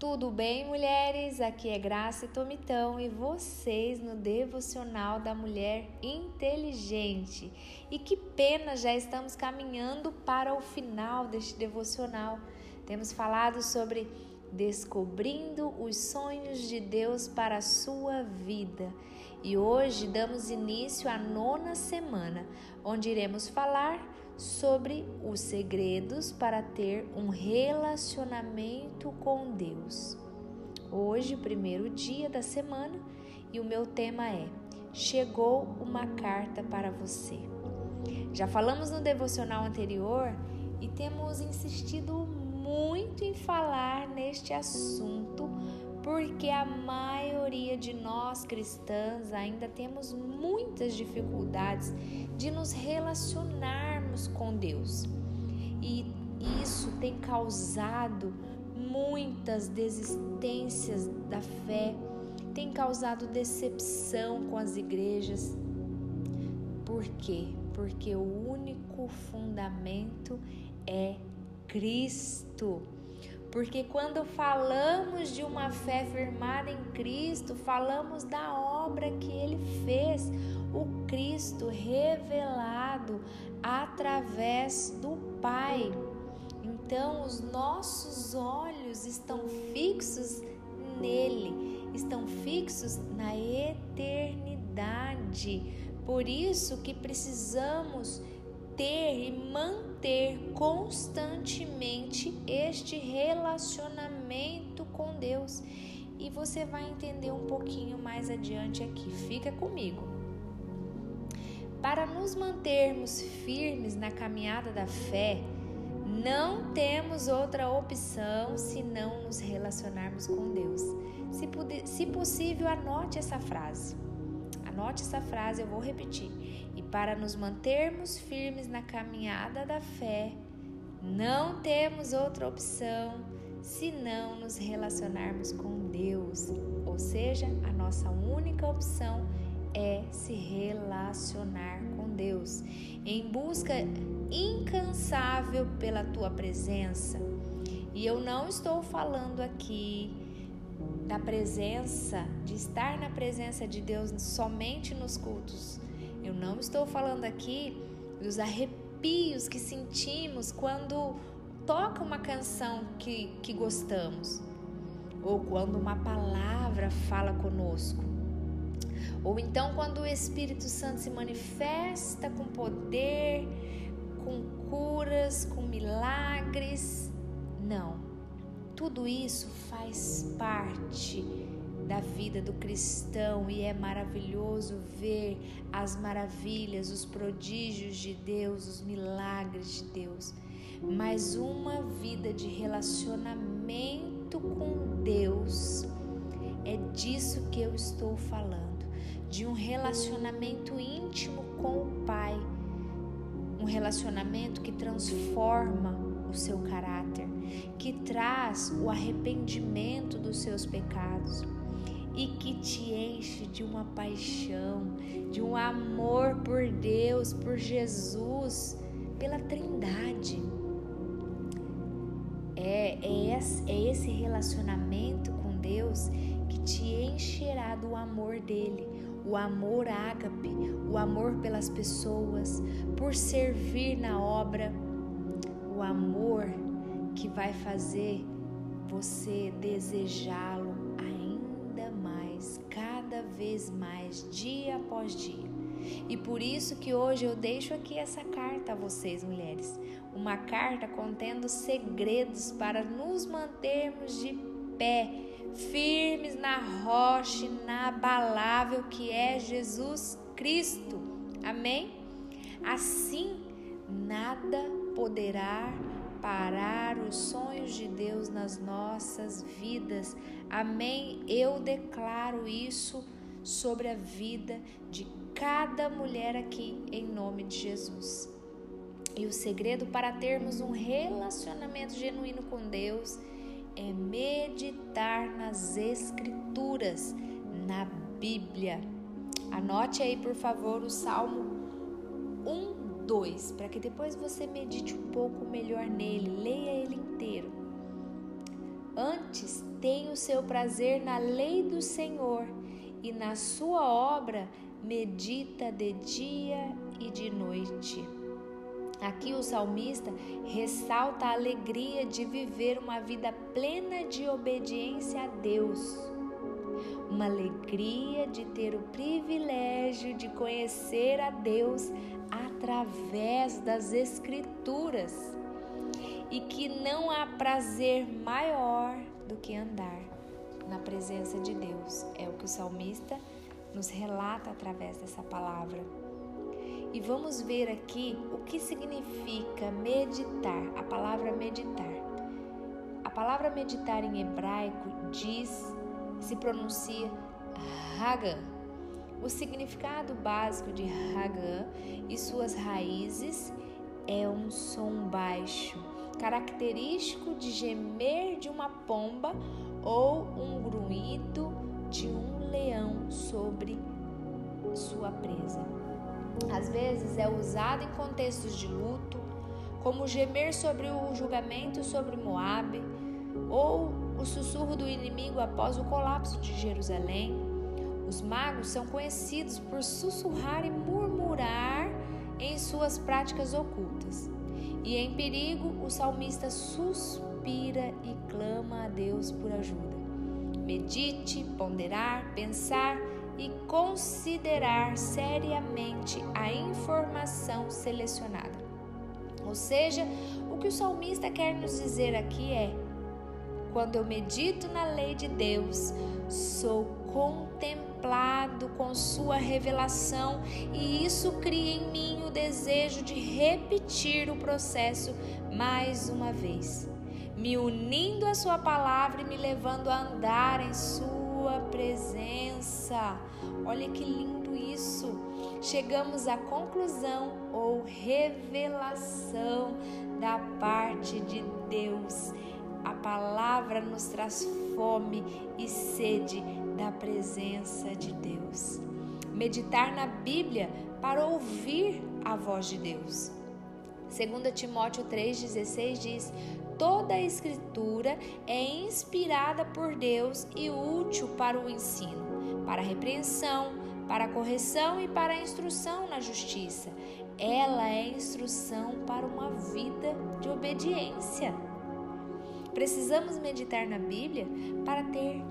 Tudo bem, mulheres? Aqui é Graça e Tomitão e vocês no Devocional da Mulher Inteligente. E que pena, já estamos caminhando para o final deste devocional. Temos falado sobre descobrindo os sonhos de Deus para a sua vida. E hoje damos início à nona semana, onde iremos falar sobre os segredos para ter um relacionamento com Deus. Hoje, primeiro dia da semana, e o meu tema é: Chegou uma carta para você. Já falamos no devocional anterior e temos insistido muito em falar neste assunto porque a maioria de nós cristãs ainda temos muitas dificuldades de nos relacionarmos com Deus. E isso tem causado muitas desistências da fé, tem causado decepção com as igrejas. Por quê? Porque o único fundamento é Cristo. Porque quando falamos de uma fé firmada em Cristo, falamos da obra que ele fez, o Cristo revelado através do Pai. Então, os nossos olhos estão fixos nele, estão fixos na eternidade. Por isso que precisamos ter e manter constantemente este relacionamento com Deus. E você vai entender um pouquinho mais adiante aqui. Fica comigo. Para nos mantermos firmes na caminhada da fé, não temos outra opção senão nos relacionarmos com Deus. Se, se possível, anote essa frase. Anote essa frase, eu vou repetir. E para nos mantermos firmes na caminhada da fé, não temos outra opção senão nos relacionarmos com Deus. Ou seja, a nossa única opção é se relacionar com Deus, em busca incansável pela tua presença. E eu não estou falando aqui da presença, de estar na presença de Deus somente nos cultos. Eu não estou falando aqui dos arrepios que sentimos quando toca uma canção que, que gostamos, ou quando uma palavra fala conosco, ou então quando o Espírito Santo se manifesta com poder, com curas, com milagres. Não tudo isso faz parte da vida do cristão e é maravilhoso ver as maravilhas, os prodígios de Deus, os milagres de Deus. Mas uma vida de relacionamento com Deus é disso que eu estou falando, de um relacionamento íntimo com o Pai, um relacionamento que transforma o seu caráter, que traz o arrependimento dos seus pecados e que te enche de uma paixão, de um amor por Deus, por Jesus, pela Trindade. É, é, esse, é esse relacionamento com Deus que te encherá do amor dele, o amor ágape, o amor pelas pessoas, por servir na obra o amor que vai fazer você desejá-lo ainda mais, cada vez mais, dia após dia. E por isso que hoje eu deixo aqui essa carta a vocês, mulheres. Uma carta contendo segredos para nos mantermos de pé, firmes na rocha inabalável que é Jesus Cristo. Amém? Assim, nada poderá parar os sonhos de Deus nas nossas vidas. Amém? Eu declaro isso sobre a vida de cada mulher aqui, em nome de Jesus. E o segredo para termos um relacionamento genuíno com Deus é meditar nas Escrituras, na Bíblia. Anote aí, por favor, o Salmo 1, 2, para que depois você medite um pouco melhor nele, leia ele inteiro. Antes, tem o seu prazer na lei do Senhor e na sua obra medita de dia e de noite. Aqui o salmista ressalta a alegria de viver uma vida plena de obediência a Deus. Uma alegria de ter o privilégio de conhecer a Deus através das Escrituras e que não há prazer maior do que andar na presença de Deus. É o que o salmista nos relata através dessa palavra. E vamos ver aqui o que significa meditar, a palavra meditar. A palavra meditar em hebraico diz, se pronuncia Hagan. O significado básico de Hagan e suas raízes é um som baixo, característico de gemer de uma pomba ou um grunhido de um leão sobre sua presa. Às vezes é usado em contextos de luto, como gemer sobre o julgamento sobre Moabe, ou o sussurro do inimigo após o colapso de Jerusalém. Os magos são conhecidos por sussurrar e murmurar em suas práticas ocultas. E em perigo, o salmista suspira e clama a Deus por ajuda. Medite, ponderar, pensar e considerar seriamente a informação selecionada. Ou seja, o que o salmista quer nos dizer aqui é: quando eu medito na lei de Deus, sou contemplado com sua revelação e isso cria em mim o desejo de repetir o processo mais uma vez, me unindo à sua palavra e me levando a andar em sua presença. Olha que lindo isso! Chegamos à conclusão ou revelação da parte de Deus. A palavra nos traz fome e sede da presença de Deus. Meditar na Bíblia para ouvir a voz de Deus. 2 Timóteo 3,16 diz: Toda a Escritura é inspirada por Deus e útil para o ensino para a repreensão, para a correção e para a instrução na justiça. Ela é instrução para uma vida de obediência. Precisamos meditar na Bíblia para ter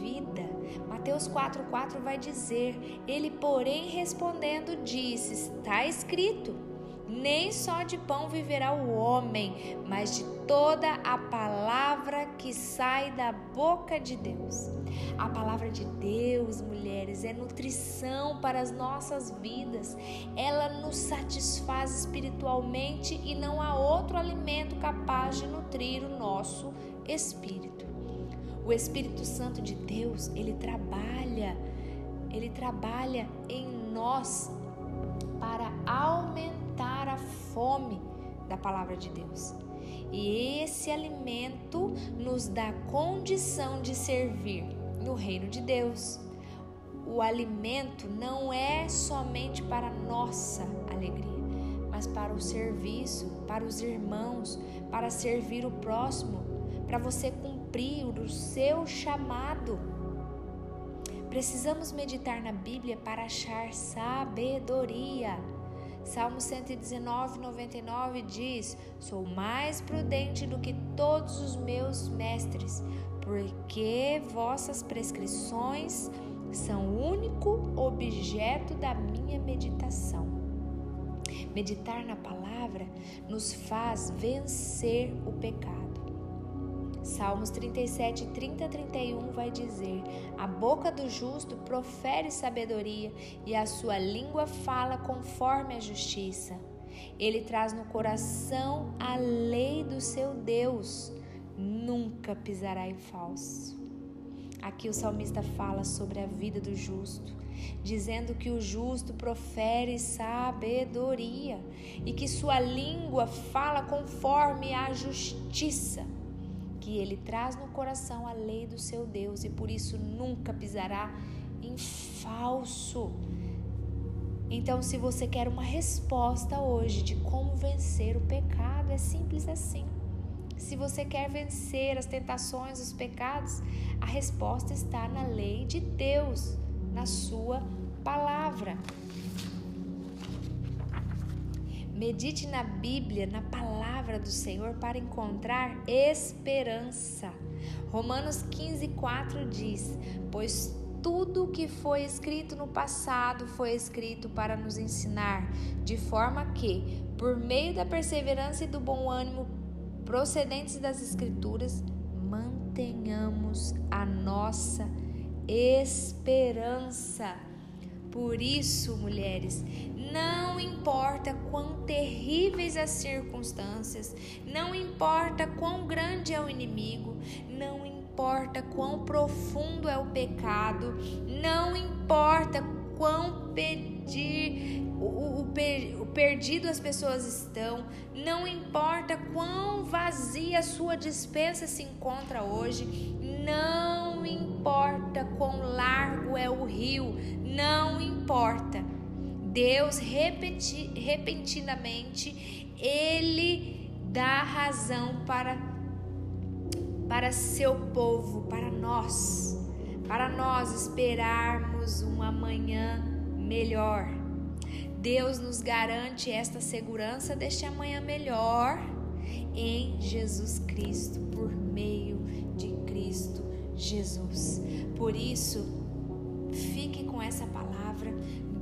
vida. Mateus 4,4 vai dizer: Ele, porém, respondendo, disse: Está escrito nem só de pão viverá o homem, mas de toda a palavra que sai da boca de Deus. A palavra de Deus, mulheres, é nutrição para as nossas vidas. Ela nos satisfaz espiritualmente e não há outro alimento capaz de nutrir o nosso espírito. O Espírito Santo de Deus, ele trabalha, ele trabalha em nós para aumentar alimentar a fome da palavra de Deus. E esse alimento nos dá condição de servir no reino de Deus. O alimento não é somente para nossa alegria, mas para o serviço, para os irmãos, para servir o próximo, para você cumprir o seu chamado. Precisamos meditar na Bíblia para achar sabedoria. Salmo 119, 99 diz: Sou mais prudente do que todos os meus mestres, porque vossas prescrições são o único objeto da minha meditação. Meditar na palavra nos faz vencer o pecado. Salmos 37, 30 31 vai dizer: A boca do justo profere sabedoria e a sua língua fala conforme a justiça. Ele traz no coração a lei do seu Deus, nunca pisará em falso. Aqui o salmista fala sobre a vida do justo, dizendo que o justo profere sabedoria e que sua língua fala conforme a justiça que ele traz no coração a lei do seu Deus e por isso nunca pisará em falso. Então, se você quer uma resposta hoje de como vencer o pecado, é simples assim. Se você quer vencer as tentações, os pecados, a resposta está na lei de Deus, na sua palavra. Medite na Bíblia, na palavra do Senhor, para encontrar esperança. Romanos 15, 4 diz: Pois tudo que foi escrito no passado foi escrito para nos ensinar, de forma que, por meio da perseverança e do bom ânimo procedentes das Escrituras, mantenhamos a nossa esperança. Por isso, mulheres, não importa quão terríveis as circunstâncias, não importa quão grande é o inimigo, não importa quão profundo é o pecado, não importa quão pedir o, o, o perdido as pessoas estão, não importa quão vazia a sua dispensa se encontra hoje, não importa quão largo é o rio, não importa. Deus repeti, repentinamente ele dá razão para para seu povo, para nós, para nós esperarmos um amanhã melhor. Deus nos garante esta segurança deste amanhã melhor em Jesus Cristo, por meio de Cristo Jesus. Por isso, fique com essa palavra,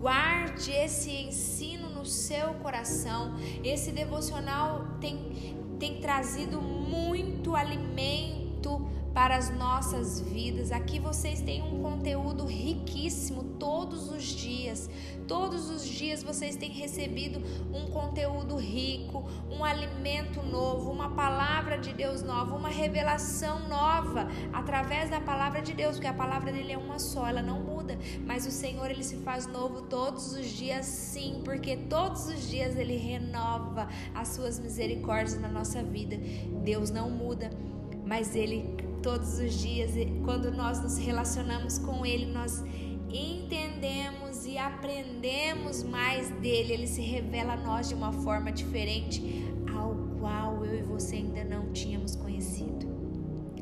guarde esse ensino no seu coração. Esse devocional tem, tem trazido muito alimento para as nossas vidas. Aqui vocês têm um conteúdo riquíssimo todos os dias. Todos os dias vocês têm recebido um conteúdo rico, um alimento novo, uma palavra de Deus nova, uma revelação nova através da palavra de Deus, porque a palavra dele é uma só, ela não muda, mas o Senhor ele se faz novo todos os dias, sim, porque todos os dias ele renova as suas misericórdias na nossa vida. Deus não muda, mas ele todos os dias, quando nós nos relacionamos com Ele, nós entendemos e aprendemos mais dele. Ele se revela a nós de uma forma diferente, ao qual eu e você ainda não tínhamos conhecido.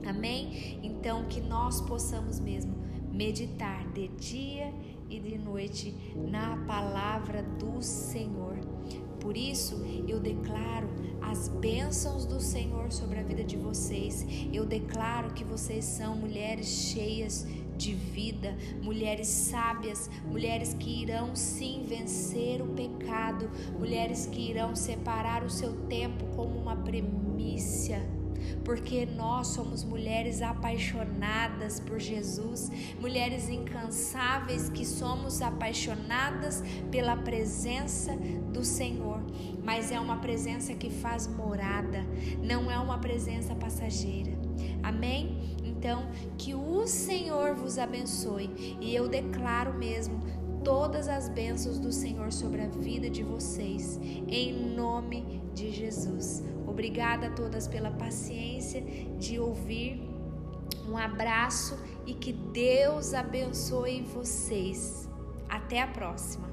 Amém? Então, que nós possamos mesmo meditar de dia e de noite na palavra do Senhor. Por isso, eu declaro as bênçãos do Senhor sobre a vida de vocês. Eu declaro que vocês são mulheres cheias de vida, mulheres sábias, mulheres que irão sim vencer o pecado, mulheres que irão separar o seu tempo como uma premissa porque nós somos mulheres apaixonadas por Jesus, mulheres incansáveis que somos apaixonadas pela presença do Senhor, mas é uma presença que faz morada, não é uma presença passageira. Amém? Então, que o Senhor vos abençoe e eu declaro mesmo todas as bênçãos do Senhor sobre a vida de vocês, em nome de Jesus. Obrigada a todas pela paciência de ouvir. Um abraço e que Deus abençoe vocês. Até a próxima.